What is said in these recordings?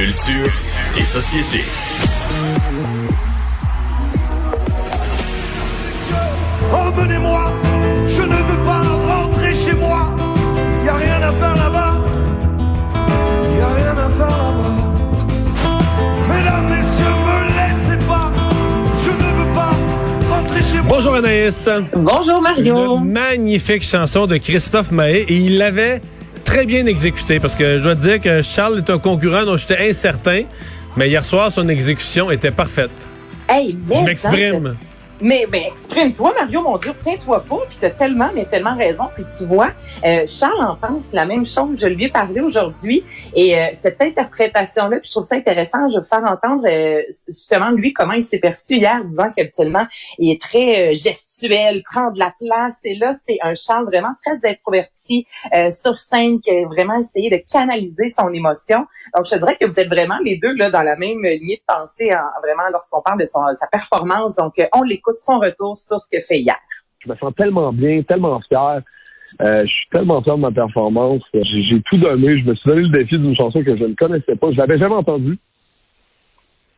Culture et société. Emmenez-moi, je ne veux pas rentrer chez moi. Y a rien à faire là-bas. Y a rien à faire là-bas. Mesdames, messieurs, me laissez pas. Je ne veux pas rentrer chez moi. Bonjour Anaïs. Bonjour Mario. Une magnifique chanson de Christophe Mahé et il l'avait très bien exécutée parce que je dois te dire que Charles est un concurrent dont j'étais incertain, mais hier soir son exécution était parfaite. Hey, Je m'exprime. Mais, mais exprime-toi, Mario, mon Dieu, tiens-toi pas, puis t'as tellement, mais tellement raison. Puis tu vois, euh, Charles en pense la même chose. Je lui ai parlé aujourd'hui. Et euh, cette interprétation-là, je trouve ça intéressant, je vais faire entendre euh, justement lui comment il s'est perçu hier, disant qu'habituellement, il est très euh, gestuel, prend de la place. Et là, c'est un Charles vraiment très introverti euh, sur scène qui a vraiment essayé de canaliser son émotion. Donc, je te dirais que vous êtes vraiment les deux là dans la même lignée de pensée, en- vraiment lorsqu'on parle de son, sa performance. Donc, euh, on l'écoute son retour sur ce que fait hier. je me sens tellement bien, tellement fier. Euh, je suis tellement fier de ma performance. J'ai tout donné. Je me suis donné le défi d'une chanson que je ne connaissais pas. Je l'avais jamais entendue.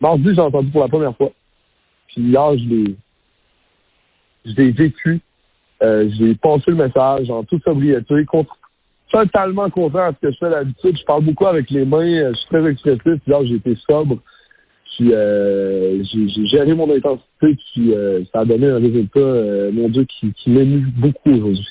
Mardi, j'ai entendu pour la première fois. Puis hier, je l'ai, je l'ai vécu. Euh, j'ai passé le message en toute sobriété. Con- totalement content à ce que je fais d'habitude. Je parle beaucoup avec les mains. euh, Je suis très expressif. Puis Hier, j'ai été sobre. Puis euh, j'ai géré mon intensité. Puis euh, ça a donné un résultat, euh, mon Dieu, qui, qui m'émue beaucoup aujourd'hui.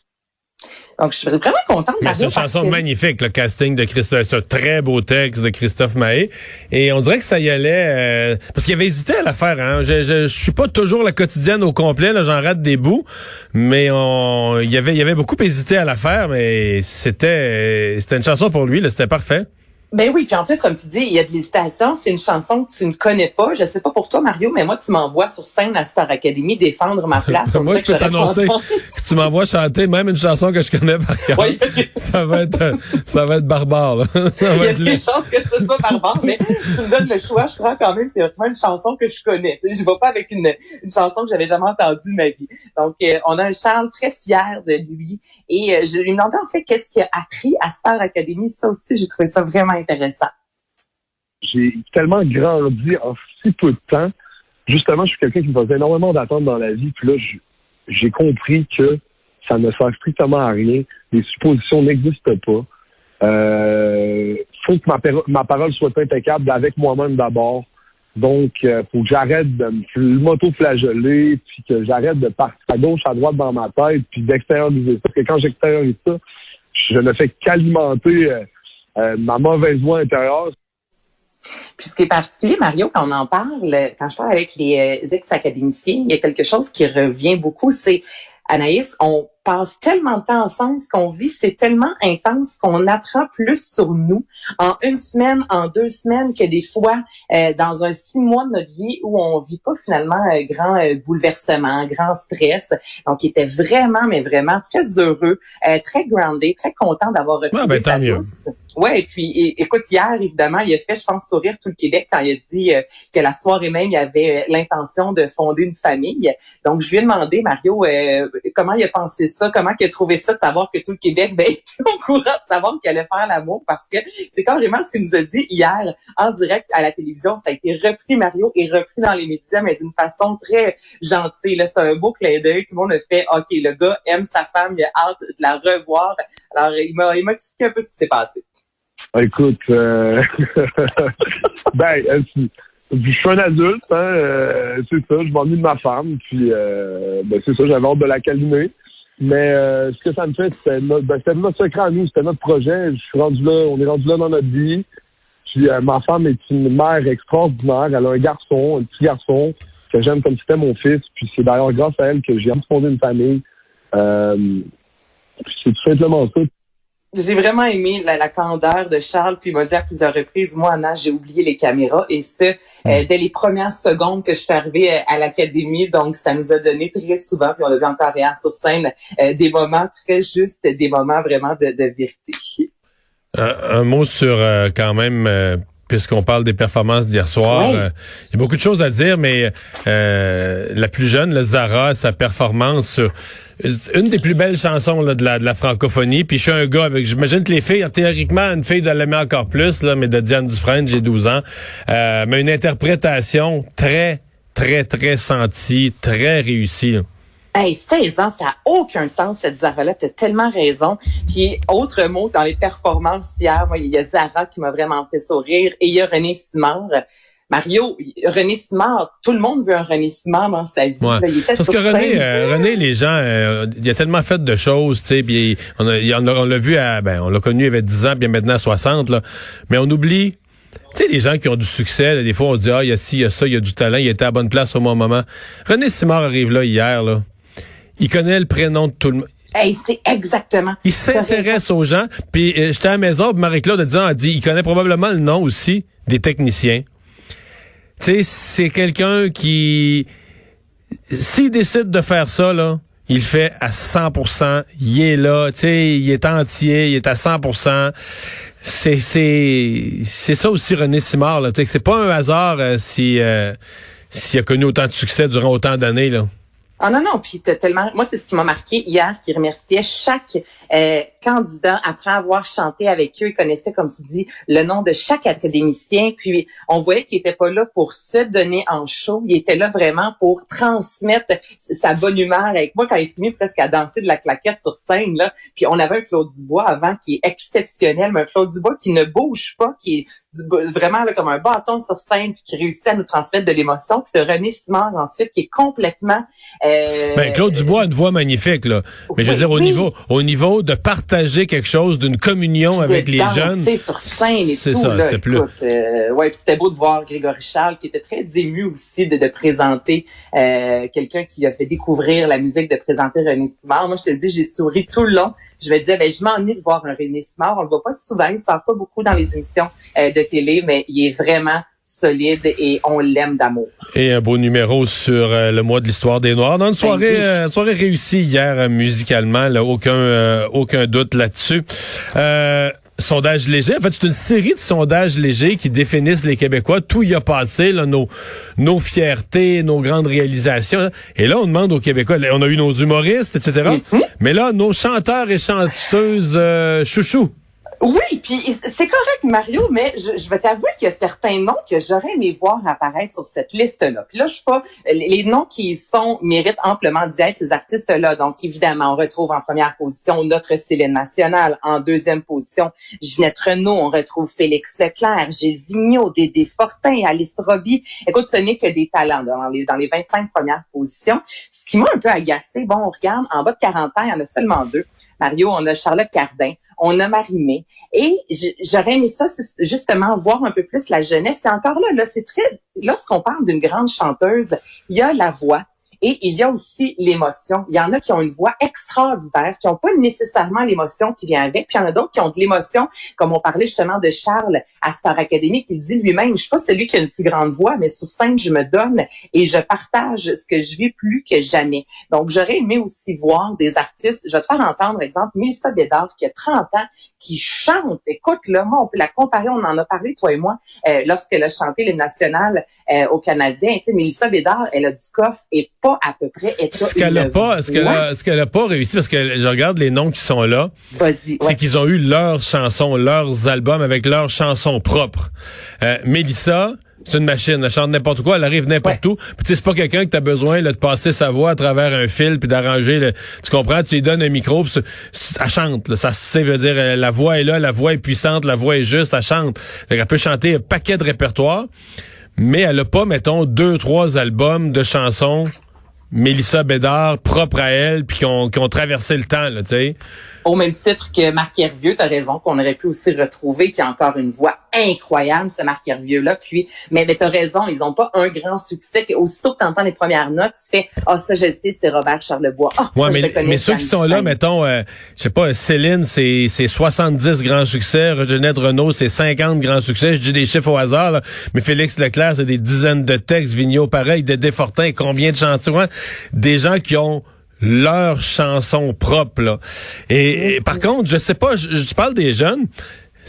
Donc, je suis vraiment contente, Mais c'est une chanson que- magnifique, le casting de Christophe. C'est un très beau texte de Christophe Mahé. Et on dirait que ça y allait... euh, parce qu'il avait hésité à la faire. Hein. Je, je, je suis pas toujours la quotidienne au complet. là, J'en rate des bouts. Mais on, il, avait, il avait beaucoup hésité à la faire. Mais c'était c'était une chanson pour lui. C'était parfait. Ben oui, puis en plus, comme tu dis, il y a de l'hésitation. C'est une chanson que tu ne connais pas. Je sais pas pour toi, Mario, mais moi, tu m'envoies sur scène à Star Academy défendre ma place. Moi, je peux t'annoncer, si tu m'envoies chanter même une chanson que je connais par cœur, Oui. ça va être euh, ça va être barbare. Là. Ça Il y a des chances que ce soit barbare, mais tu me donnes le choix. Je prends quand même théoriquement une chanson que je connais. Je vais pas avec une, une chanson que j'avais jamais entendue de ma vie. Donc, euh, on a un Charles très fier de lui. Et euh, je lui demandais en fait qu'est-ce qu'il a appris à Star Academy. Ça aussi, j'ai trouvé ça vraiment intéressant. j'ai tellement grandi en si peu de temps. Justement, je suis quelqu'un qui me faisait énormément d'attentes dans la vie. Puis là, j'ai compris que ça ne sert strictement à rien. Les suppositions n'existent pas. Euh, faut que ma, parole soit impeccable avec moi-même d'abord. Donc, euh, faut que j'arrête de m'auto-flageller, puis que j'arrête de partir à gauche, à droite dans ma tête, puis d'extérioriser ça. Parce que quand j'extériorise ça, je ne fais qu'alimenter euh, euh, ma mauvaise voix intérieure. Puis ce qui est particulier, Mario, quand on en parle, quand je parle avec les euh, ex-académiciens, il y a quelque chose qui revient beaucoup, c'est Anaïs, on passe tellement de temps ensemble, ce qu'on vit, c'est tellement intense qu'on apprend plus sur nous en une semaine, en deux semaines, que des fois euh, dans un six mois de notre vie où on vit pas finalement un grand euh, bouleversement, grand stress. Donc, il était vraiment, mais vraiment très heureux, euh, très groundé, très content d'avoir retrouvé Ah, ben, tant sa mieux. douce. Ouais, et puis écoute, hier, évidemment, il a fait, je pense, sourire tout le Québec quand il a dit euh, que la soirée même, il avait euh, l'intention de fonder une famille. Donc, je lui ai demandé, Mario, euh, comment il a pensé ça, comment il a trouvé ça de savoir que tout le Québec ben, était au courant de savoir qu'il allait faire l'amour, parce que c'est carrément ce qu'il nous a dit hier en direct à la télévision. Ça a été repris, Mario, et repris dans les médias, mais d'une façon très gentille. Là, c'est un beau clin d'œil. Tout le monde a fait, OK, le gars aime sa femme, il a hâte de la revoir. Alors, il m'a expliqué un peu ce qui s'est passé. Écoute, euh... ben, euh, je suis un adulte, hein, euh, c'est ça, je m'ennuie de ma femme, puis euh, ben, c'est ça, j'avais hâte de la calmer. Mais euh, ce que ça me fait, c'était notre, ben, c'était notre secret à nous, c'était notre projet. Je suis rendu là, on est rendu là dans notre vie. Puis euh, ma femme est une mère extraordinaire. Elle a un garçon, un petit garçon que j'aime comme c'était mon fils. Puis c'est d'ailleurs grâce à elle que j'ai fondé une famille. Euh, puis c'est tout simplement ça. J'ai vraiment aimé la, la candeur de Charles, puis il m'a dit à plusieurs reprises, moi, Anna, j'ai oublié les caméras, et ce, euh, dès les premières secondes que je suis arrivée euh, à l'académie, donc ça nous a donné très souvent, puis on l'a vu encore hier sur scène, euh, des moments très justes, des moments vraiment de, de vérité. Un, un mot sur euh, quand même. Puisqu'on parle des performances d'hier soir, Oui. euh, il y a beaucoup de choses à dire, mais euh, la plus jeune, le Zara, sa performance sur une des plus belles chansons là, de, la, de la francophonie. Puis je suis un gars avec, j'imagine que les filles, théoriquement, une fille doit l'aimer encore plus, là, mais de Diane Dufresne, j'ai 12 ans. Euh, mais une interprétation très, très, très sentie, très réussie. là. Hey, 16 ans, ça n'a aucun sens, cette Zara-là. Tu as tellement raison. Puis, autre mot, dans les performances hier, moi, il y a Zara qui m'a vraiment fait sourire et il y a René Simard. Mario, René Simard, tout le monde veut un René Simard dans sa vie. Ouais. Là, il était Parce que René, euh, René, les gens, euh, il a tellement fait de choses, tu sais, puis on y l'a vu à, ben, on l'a connu, il avait 10 ans, bien maintenant à 60, là. Mais on oublie, tu sais, les gens qui ont du succès, là, des fois, on se dit, ah, il y a ci, il y a ça, il y a du talent, il était à la bonne place au bon moment. René Simard arrive là hier, là. Il connaît le prénom de tout le monde. Hey, c'est exactement. Il s'intéresse aux gens. Puis euh, j'étais à la maison, puis Marie-Claude a dit, a dit, il connaît probablement le nom aussi des techniciens. Tu sais, c'est quelqu'un qui, s'il décide de faire ça, là, il fait à 100%. Il est là, tu sais, il est entier, il est à 100%. C'est c'est c'est ça aussi René Simard là, tu sais, c'est pas un hasard euh, si euh, s'il a connu autant de succès durant autant d'années là. Ah non, non, puis t'as tellement... Moi, c'est ce qui m'a marqué hier, qui remerciait chaque euh, candidat après avoir chanté avec eux. Il connaissait, comme tu dis, le nom de chaque académicien. Puis, on voyait qu'il était pas là pour se donner en show. Il était là vraiment pour transmettre sa bonne humeur avec moi quand il s'est mis presque à danser de la claquette sur scène. Là. Puis, on avait un Claude Dubois avant qui est exceptionnel, mais un Claude Dubois qui ne bouge pas, qui est vraiment là, comme un bâton sur scène, puis qui réussit à nous transmettre de l'émotion. Puis, t'as René Simard ensuite, qui est complètement... euh, Ben, Claude Dubois a une voix magnifique, là. Mais je veux dire, au oui. niveau, au niveau de partager quelque chose, d'une communion avec les jeunes. sur scène et c'est ça, c'était plus- euh, ouais, puis c'était beau de voir Grégory Charles qui était très ému aussi de, de présenter euh, quelqu'un qui a fait découvrir la musique, de présenter René Simard. Moi, je te le dis, j'ai souri tout le long. Je me disais, ben, je m'ennuie de voir un René Simard. On le voit pas souvent, il sort pas beaucoup dans les émissions euh, de télé, mais il est vraiment solide et on l'aime d'amour. Et un beau numéro sur euh, le mois de l'histoire des Noirs. Dans une soirée, oui. euh, une soirée réussie hier euh, musicalement, là, aucun, euh, aucun doute là-dessus. Euh, sondage léger. En fait, c'est une série de sondages légers qui définissent les Québécois. Tout y a passé, là, nos, nos fiertés, nos grandes réalisations. Et là, on demande aux Québécois, on a eu nos humoristes, etc. Mais là, nos chanteurs et chanteuses chouchous. Oui, puis c'est correct, Mario, mais je, je vais t'avouer qu'il y a certains noms que j'aurais aimé voir apparaître sur cette liste-là. Puis là, je suis pas... Les les noms qui sont méritent amplement d'y être, ces artistes-là. Donc, évidemment, on retrouve en première position notre Céline Nationale. En deuxième position, Ginette Renault. On retrouve Félix Leclerc, Gilles Vigneault, Dédé Fortin, Alice Roby. Écoute, ce n'est que des talents dans les, dans les 25 premières positions. Ce qui m'a un peu agacé, bon, on regarde, en bas de 40 ans, il y en a seulement deux. Mario, on a Charlotte Cardin, on a Marie-Mé. Et j'aurais aimé ça, justement, voir un peu plus la jeunesse. C'est encore là, là, c'est très, lorsqu'on parle d'une grande chanteuse, il y a la voix. Et il y a aussi l'émotion. Il y en a qui ont une voix extraordinaire, qui n'ont pas nécessairement l'émotion qui vient avec. Puis il y en a d'autres qui ont de l'émotion, comme on parlait justement de Charles à Star Academy, qui dit lui-même, je suis pas celui qui a une plus grande voix, mais sur scène, je me donne et je partage ce que je vis plus que jamais. Donc, j'aurais aimé aussi voir des artistes. Je vais te faire entendre, exemple, Mélissa Bédard, qui a 30 ans, qui chante. Écoute, là, moi, on peut la comparer, on en a parlé, toi et moi, euh, lorsqu'elle a chanté l'hymne national euh, aux Canadiens. Tu sais, Mélissa Bédard, elle a du coffre et pas à peu près être Ce qu'elle a pas, ce qu'elle a, ce qu'elle a pas réussi, parce que je regarde les noms qui sont là. C'est ouais. qu'ils ont eu leurs chansons, leurs albums avec leurs chansons propres. Euh, Mélissa, c'est une machine, elle chante n'importe quoi, elle arrive n'importe où. Puis tu sais, c'est pas quelqu'un que t'as besoin là, de passer sa voix à travers un fil puis d'arranger. le- Tu comprends Tu lui donnes un micro, c'est- elle chante. Là, ça, c'est veut dire euh, la voix est là, la voix est puissante, la voix est juste, elle chante. Fait qu'elle peut chanter un paquet de répertoires, mais elle a pas, mettons, deux, trois albums de chansons. Mélissa Bédard, propre à elle, puis qui ont, qui ont traversé le temps, là, tu sais. Au même titre que Marc Hervieux, tu as raison, qu'on aurait pu aussi retrouver, qui a encore une voix incroyable, ce Marc Hervieux-là. Puis, mais, mais tu as raison, ils ont pas un grand succès. Que aussitôt que tu entends les premières notes, tu fais Ah, ça, je sais, c'est Robert Charlebois. Ah, Ouais, je mais, mais ceux qui sont là, mettons, euh, je sais pas, Céline, c'est c'est 70 grands succès, Reginette Renault, c'est 50 grands succès, je dis des chiffres au hasard, là. mais Félix Leclerc, c'est des dizaines de textes, Vigneault, pareil, Dédé Fortin, combien de chansons, ouais? des gens qui ont leurs chansons propres, là. Et, et par contre, je sais pas, je, je parle des jeunes,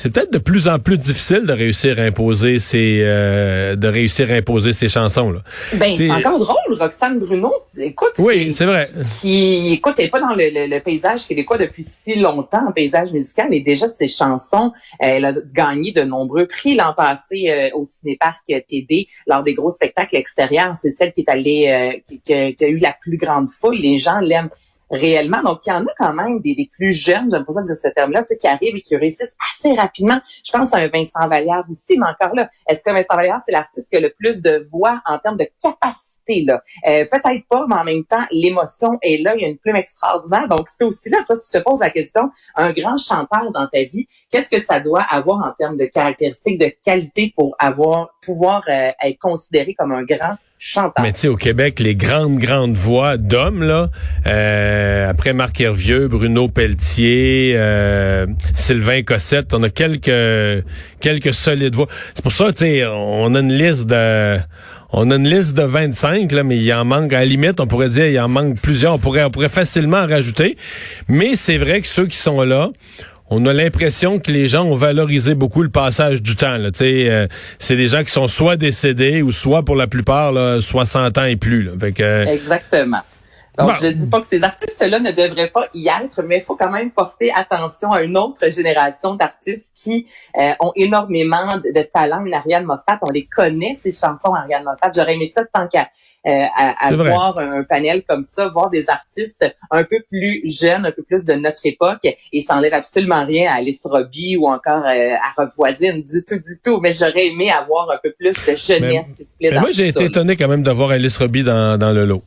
c'est peut-être de plus en plus difficile de réussir à imposer ces euh, de réussir à imposer ces chansons là. Ben c'est encore drôle, Roxane Bruno. Écoute, oui, c'est vrai. Qui écoute, elle est pas dans le, le, le, paysage québécois depuis si longtemps, paysage musical, mais déjà ses chansons, elle a gagné de nombreux prix l'an passé euh, au Cinéparc TD lors des gros spectacles extérieurs. C'est celle qui est allée, euh, qui, qui, a eu la plus grande foule. Les gens l'aiment réellement. Donc, il y en a quand même des, plus jeunes, j'aime pas ça dire ce terme-là, qui arrivent et qui réussissent assez rapidement. Je pense à un Vincent Vallière aussi, mais encore là, est-ce que Vincent Vallière, c'est l'artiste qui a le plus de voix en termes de capacité? là euh, Peut-être pas, mais en même temps, l'émotion est là. Il y a une plume extraordinaire. Donc, c'est aussi là, toi, si je te pose la question, un grand chanteur dans ta vie, qu'est-ce que ça doit avoir en termes de caractéristiques, de qualité pour avoir pouvoir euh, être considéré comme un grand Mais tu sais, au Québec, les grandes, grandes voix d'hommes, là, euh, après Marc Hervieux, Bruno Pelletier, euh, Sylvain Cossette, on a quelques quelques solides voix. C'est pour ça, tu sais, on a une liste de... On a une liste de 25, là, mais il en manque, à la limite, on pourrait dire, il en manque plusieurs. On pourrait, on pourrait facilement en rajouter. Mais c'est vrai que ceux qui sont là, on a l'impression que les gens ont valorisé beaucoup le passage du temps. Euh, c'est des gens qui sont soit décédés ou soit pour la plupart là, 60 ans et plus. Que, Exactement. Donc, je dis pas que ces artistes-là ne devraient pas y être, mais il faut quand même porter attention à une autre génération d'artistes qui euh, ont énormément de, talent. Une Ariane Moffat, on les connaît, ces chansons Ariane Moffat. J'aurais aimé ça tant qu'à euh, à, voir un panel comme ça, voir des artistes un peu plus jeunes, un peu plus de notre époque, et ça enlève absolument rien à Alice Robbie ou encore euh, à Rob Voisine, du tout, du tout. Mais j'aurais aimé avoir un peu plus de jeunesse, s'il vous plaît. moi, j'ai été étonné quand même d'avoir Alice Robbie dans, dans le lot.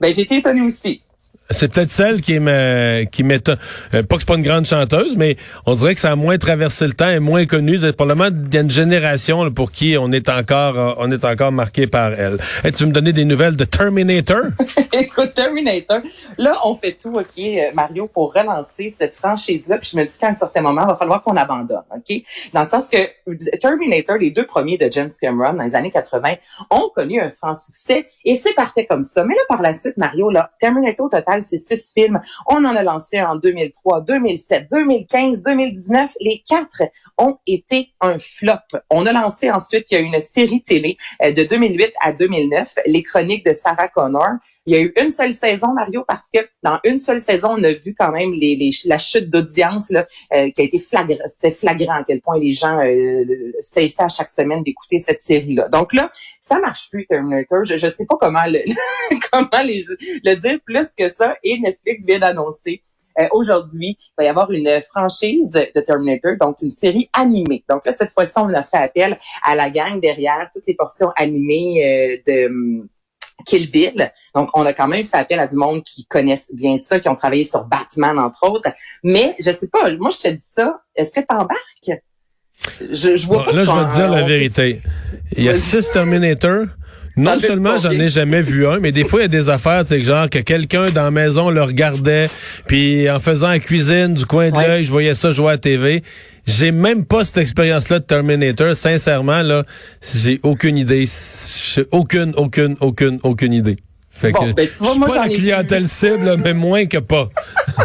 Ben, j'ai été étonnée aussi. C'est peut-être celle qui me qui m'étonne. Euh, pas que c'est pas une grande chanteuse, mais on dirait que ça a moins traversé le temps et moins connu. Probablement il y a une génération pour qui on est encore euh, on est encore marqué par elle. Et tu veux me donner des nouvelles de Terminator? Écoute, Terminator, là on fait tout, ok, euh, Mario, pour relancer cette franchise-là. Puis je me dis qu'à un certain moment, il va falloir qu'on abandonne, ok? Dans le sens que Terminator, les deux premiers de James Cameron dans les années 80, ont connu un franc succès et c'est parfait comme ça. Mais là par la suite, Mario, là, Terminator total c'est six films. On en a lancé en 2003, 2007, 2015, 2019. Les quatre ont été un flop. On a lancé ensuite, il y a une série télé euh, de 2008 à 2009, Les Chroniques de Sarah Connor. Il y a eu une seule saison, Mario, parce que dans une seule saison, on a vu quand même les, la chute d'audience là, euh, qui a été flagrant. C'était flagrant à quel point les gens euh, cessaient à chaque semaine d'écouter cette série-là. Donc là, ça marche plus, Terminator. Je ne sais pas comment le, comment les, le dire plus que ça. Et Netflix vient d'annoncer euh, aujourd'hui, il va y avoir une franchise de Terminator, donc une série animée. Donc là, cette fois-ci, on a fait appel à la gang derrière toutes les portions animées euh, de hum, Kill Bill. Donc, on a quand même fait appel à du monde qui connaissent bien ça, qui ont travaillé sur Batman, entre autres. Mais, je sais pas, moi, je te dis ça, est-ce que t'embarques? Je, je vois pas Là, je vais te dire la vérité. Il y a six Terminator. Non seulement j'en ai jamais vu un, mais des fois il y a des affaires, c'est genre que quelqu'un dans la maison le regardait, puis en faisant la cuisine du coin de l'œil, je voyais ça jouer à la TV. J'ai même pas cette expérience-là de Terminator. Sincèrement, là, j'ai aucune idée. Aucune, aucune, aucune, aucune idée. Fait que, ben, je suis pas la clientèle cible, mais moins que pas.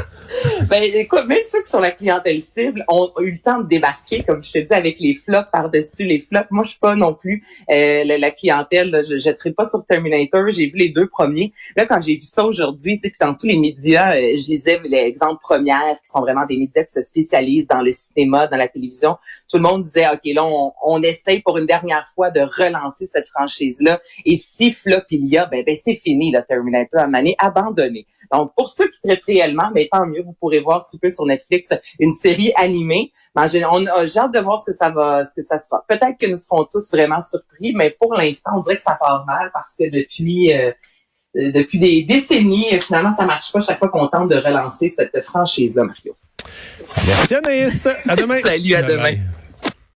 ben, écoute, même sont la clientèle cible ont eu le temps de débarquer, comme je te dis, avec les flops par-dessus les flops. Moi, je suis pas non plus euh, la, clientèle. je ne pas sur Terminator. J'ai vu les deux premiers. Là, quand j'ai vu ça aujourd'hui, tu sais, dans tous les médias, euh, je lisais les exemples premières, qui sont vraiment des médias qui se spécialisent dans le cinéma, dans la télévision. Tout le monde disait, OK, là, on, on essaye pour une dernière fois de relancer cette franchise-là. Et si flop il y a, ben, ben c'est fini, le Terminator à mané, abandonné. Donc, pour ceux qui traitent réellement, mais tant mieux, vous pourrez voir si peu sur Netflix une série animée. Ben, j'ai hâte de voir ce que ça va, ce que ça sera. Peut-être que nous serons tous vraiment surpris, mais pour l'instant, on dirait que ça part mal parce que depuis euh, euh, depuis des décennies, finalement, ça marche pas chaque fois qu'on tente de relancer cette franchise-là, Mario. Merci Anaïs. À demain. Salut, à demain.